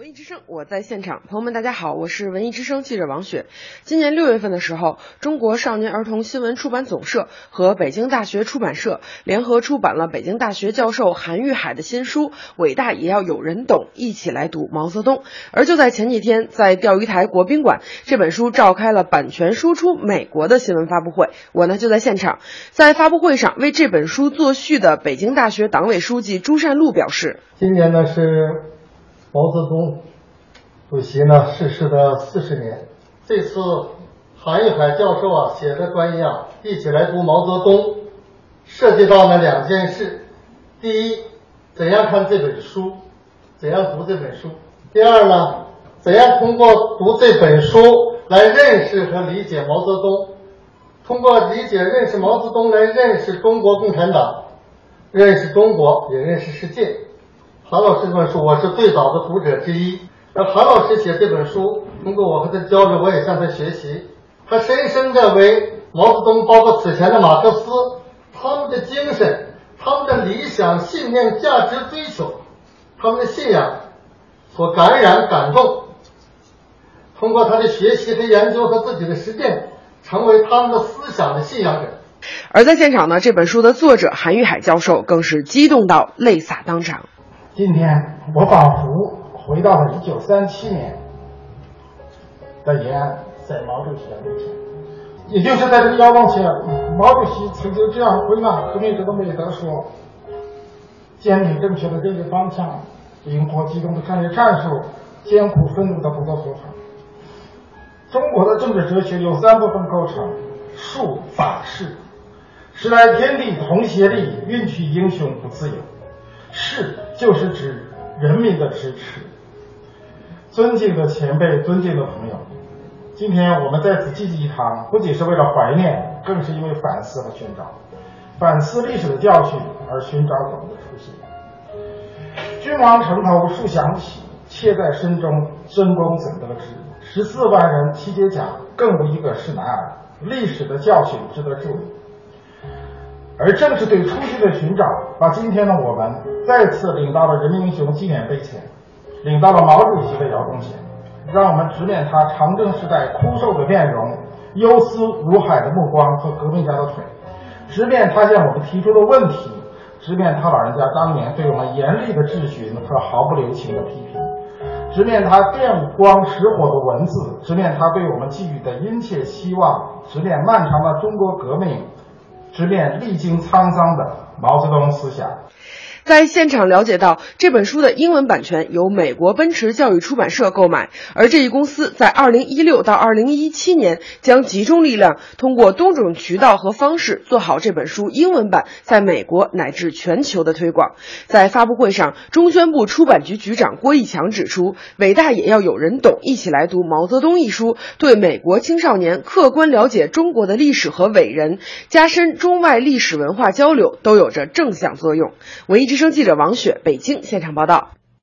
文艺之声，我在现场。朋友们，大家好，我是文艺之声记者王雪。今年六月份的时候，中国少年儿童新闻出版总社和北京大学出版社联合出版了北京大学教授韩玉海的新书《伟大也要有人懂》，一起来读毛泽东。而就在前几天，在钓鱼台国宾馆，这本书召开了版权输出美国的新闻发布会。我呢就在现场，在发布会上为这本书作序的北京大学党委书记朱善璐表示：今年呢是。毛泽东主席呢逝世的四十年，这次韩玉海教授啊写的关于啊，一起来读毛泽东，涉及到呢两件事：第一，怎样看这本书，怎样读这本书；第二呢，怎样通过读这本书来认识和理解毛泽东，通过理解认识毛泽东来认识中国共产党，认识中国也认识世界。韩老师这本书，我是最早的读者之一。那韩老师写这本书，通过我和他交流，我也向他学习。他深深的为毛泽东，包括此前的马克思，他们的精神、他们的理想、信念、价值追求、他们的信仰所感染、感动。通过他的学习和研究和自己的实践，成为他们的思想的信仰者。而在现场呢，这本书的作者韩玉海教授更是激动到泪洒当场。今天我仿佛回到了一九三七年的延安，在毛主席的面前，也就是在这个遥望前，毛主席曾经这样回纳革命者的美德说：坚定正确的政治方向，灵活机动的战略战术，艰苦奋斗的不择手段。中国的政治哲学由三部分构成：术、法、势。时来天地同协力，运取英雄不自由。是，就是指人民的支持。尊敬的前辈，尊敬的朋友，今天我们在此济济一堂，不仅是为了怀念，更是因为反思和寻找，反思历史的教训而寻找我们的初心。君王城头树响起，妾在深中深宫怎得知？十四万人齐解甲，更无一个是男儿。历史的教训值得注意。而正是对初心的寻找，把今天的我们再次领到了人民英雄纪念碑前，领到了毛主席的窑洞前，让我们直面他长征时代枯瘦的面容、忧思如海的目光和革命家的腿，直面他向我们提出的问题，直面他老人家当年对我们严厉的质询和毫不留情的批评，直面他电光石火的文字，直面他对我们寄予的殷切希望，直面漫长的中国革命。直面历经沧桑的毛泽东思想。在现场了解到，这本书的英文版权由美国奔驰教育出版社购买，而这一公司在二零一六到二零一七年将集中力量，通过多种渠道和方式做好这本书英文版在美国乃至全球的推广。在发布会上，中宣部出版局局长郭义强指出：“伟大也要有人懂，一起来读毛泽东一书，对美国青少年客观了解中国的历史和伟人，加深中外历史文化交流，都有着正向作用。”文艺之。生记者王雪，北京现场报道。